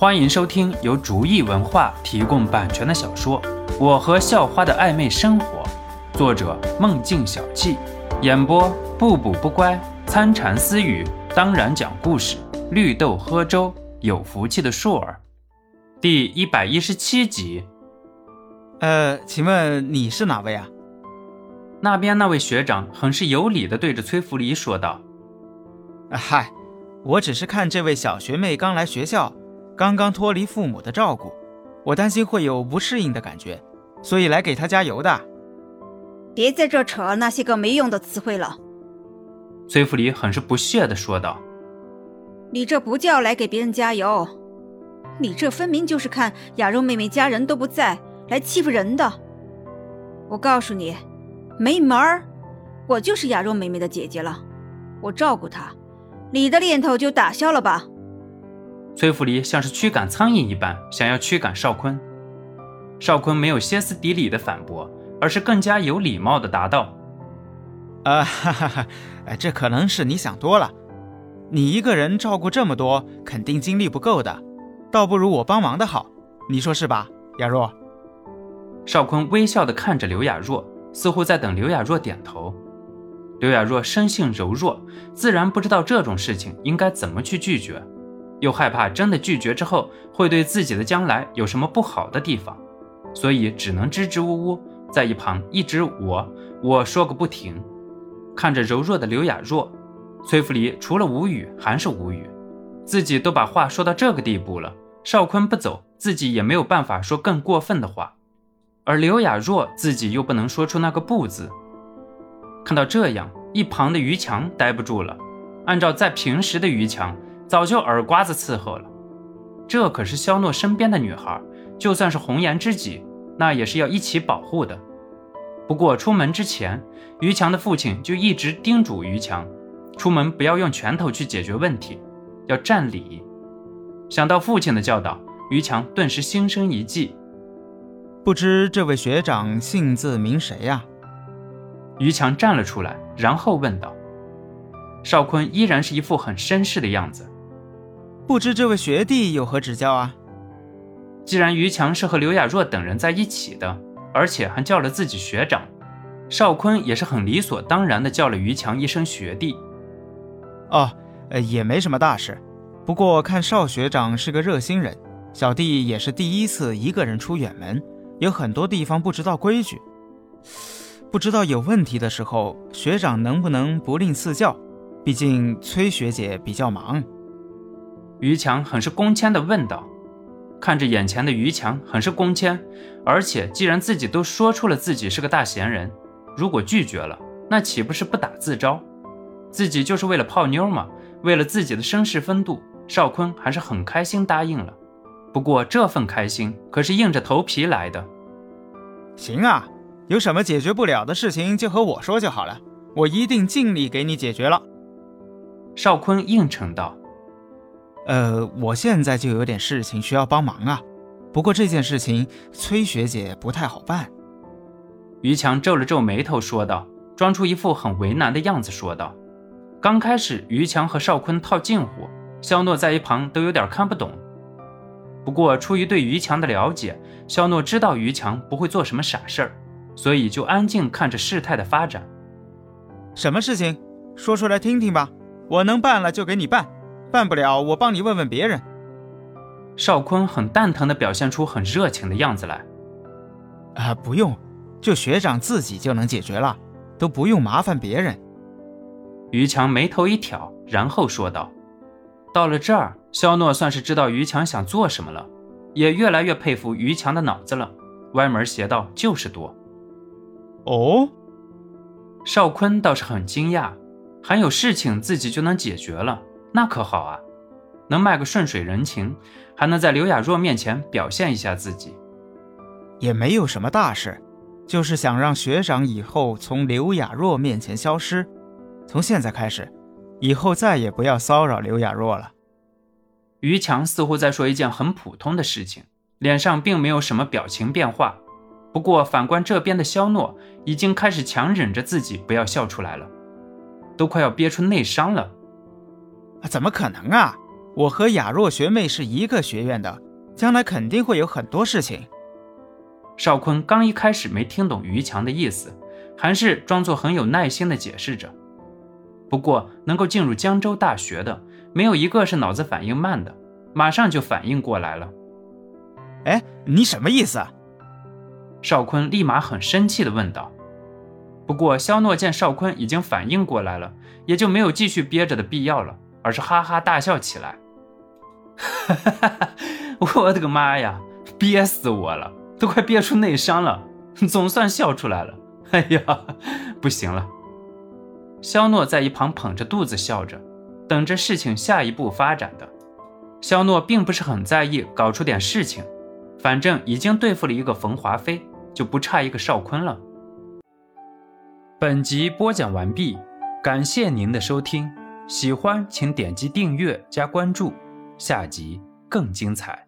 欢迎收听由竹意文化提供版权的小说《我和校花的暧昧生活》，作者梦境小憩，演播不补不乖、参禅私语，当然讲故事，绿豆喝粥，有福气的硕儿，第一百一十七集。呃，请问你是哪位啊？那边那位学长很是有礼的对着崔福礼说道：“嗨。”我只是看这位小学妹刚来学校，刚刚脱离父母的照顾，我担心会有不适应的感觉，所以来给他加油的。别在这扯那些个没用的词汇了。崔福礼很是不屑地说道：“你这不叫来给别人加油，你这分明就是看雅柔妹妹家人都不在，来欺负人的。我告诉你，没门儿！我就是雅柔妹妹的姐姐了，我照顾她。”你的念头就打消了吧？崔福离像是驱赶苍蝇一般，想要驱赶邵坤。邵坤没有歇斯底里的反驳，而是更加有礼貌的答道：“啊哈哈哈，这可能是你想多了。你一个人照顾这么多，肯定精力不够的，倒不如我帮忙的好。你说是吧，雅若？”邵坤微笑的看着刘雅若，似乎在等刘雅若点头。刘雅若生性柔弱，自然不知道这种事情应该怎么去拒绝，又害怕真的拒绝之后会对自己的将来有什么不好的地方，所以只能支支吾吾在一旁一直我我说个不停。看着柔弱的刘雅若，崔福离除了无语还是无语，自己都把话说到这个地步了，邵坤不走，自己也没有办法说更过分的话，而刘雅若自己又不能说出那个不字。看到这样，一旁的于强待不住了。按照在平时的于强，早就耳刮子伺候了。这可是肖诺身边的女孩，就算是红颜知己，那也是要一起保护的。不过出门之前，于强的父亲就一直叮嘱于强，出门不要用拳头去解决问题，要占理。想到父亲的教导，于强顿时心生一计。不知这位学长姓字名谁呀？于强站了出来，然后问道：“邵坤依然是一副很绅士的样子，不知这位学弟有何指教啊？”既然于强是和刘雅若等人在一起的，而且还叫了自己学长，邵坤也是很理所当然的叫了于强一声学弟。哦，呃，也没什么大事，不过看邵学长是个热心人，小弟也是第一次一个人出远门，有很多地方不知道规矩。不知道有问题的时候，学长能不能不吝赐教？毕竟崔学姐比较忙。于强很是恭谦地问道，看着眼前的于强很是恭谦，而且既然自己都说出了自己是个大闲人，如果拒绝了，那岂不是不打自招？自己就是为了泡妞嘛，为了自己的绅士风度，邵坤还是很开心答应了。不过这份开心可是硬着头皮来的。行啊。有什么解决不了的事情，就和我说就好了，我一定尽力给你解决了。”邵坤应承道。“呃，我现在就有点事情需要帮忙啊，不过这件事情崔学姐不太好办。”于强皱了皱眉头说道，装出一副很为难的样子说道。刚开始，于强和邵坤套近乎，肖诺在一旁都有点看不懂。不过出于对于强的了解，肖诺知道于强不会做什么傻事儿。所以就安静看着事态的发展。什么事情，说出来听听吧。我能办了就给你办，办不了我帮你问问别人。邵坤很蛋疼的表现出很热情的样子来。啊，不用，就学长自己就能解决了，都不用麻烦别人。于强眉头一挑，然后说道：“到了这儿，肖诺算是知道于强想做什么了，也越来越佩服于强的脑子了。歪门邪道就是多。”哦，邵坤倒是很惊讶，还有事情自己就能解决了，那可好啊，能卖个顺水人情，还能在刘雅若面前表现一下自己，也没有什么大事，就是想让学长以后从刘雅若面前消失，从现在开始，以后再也不要骚扰刘雅若了。于强似乎在说一件很普通的事情，脸上并没有什么表情变化。不过，反观这边的肖诺，已经开始强忍着自己不要笑出来了，都快要憋出内伤了。怎么可能啊！我和雅若学妹是一个学院的，将来肯定会有很多事情。邵坤刚一开始没听懂于强的意思，还是装作很有耐心的解释着。不过能够进入江州大学的，没有一个是脑子反应慢的，马上就反应过来了。哎，你什么意思？邵坤立马很生气地问道。不过肖诺见邵坤已经反应过来了，也就没有继续憋着的必要了，而是哈哈大笑起来。哈哈哈！我的个妈呀，憋死我了，都快憋出内伤了，总算笑出来了。哎呀，不行了。肖诺在一旁捧着肚子笑着，等着事情下一步发展的。肖诺并不是很在意搞出点事情，反正已经对付了一个冯华飞，就不差一个邵坤了。本集播讲完毕，感谢您的收听，喜欢请点击订阅加关注。下集更精彩。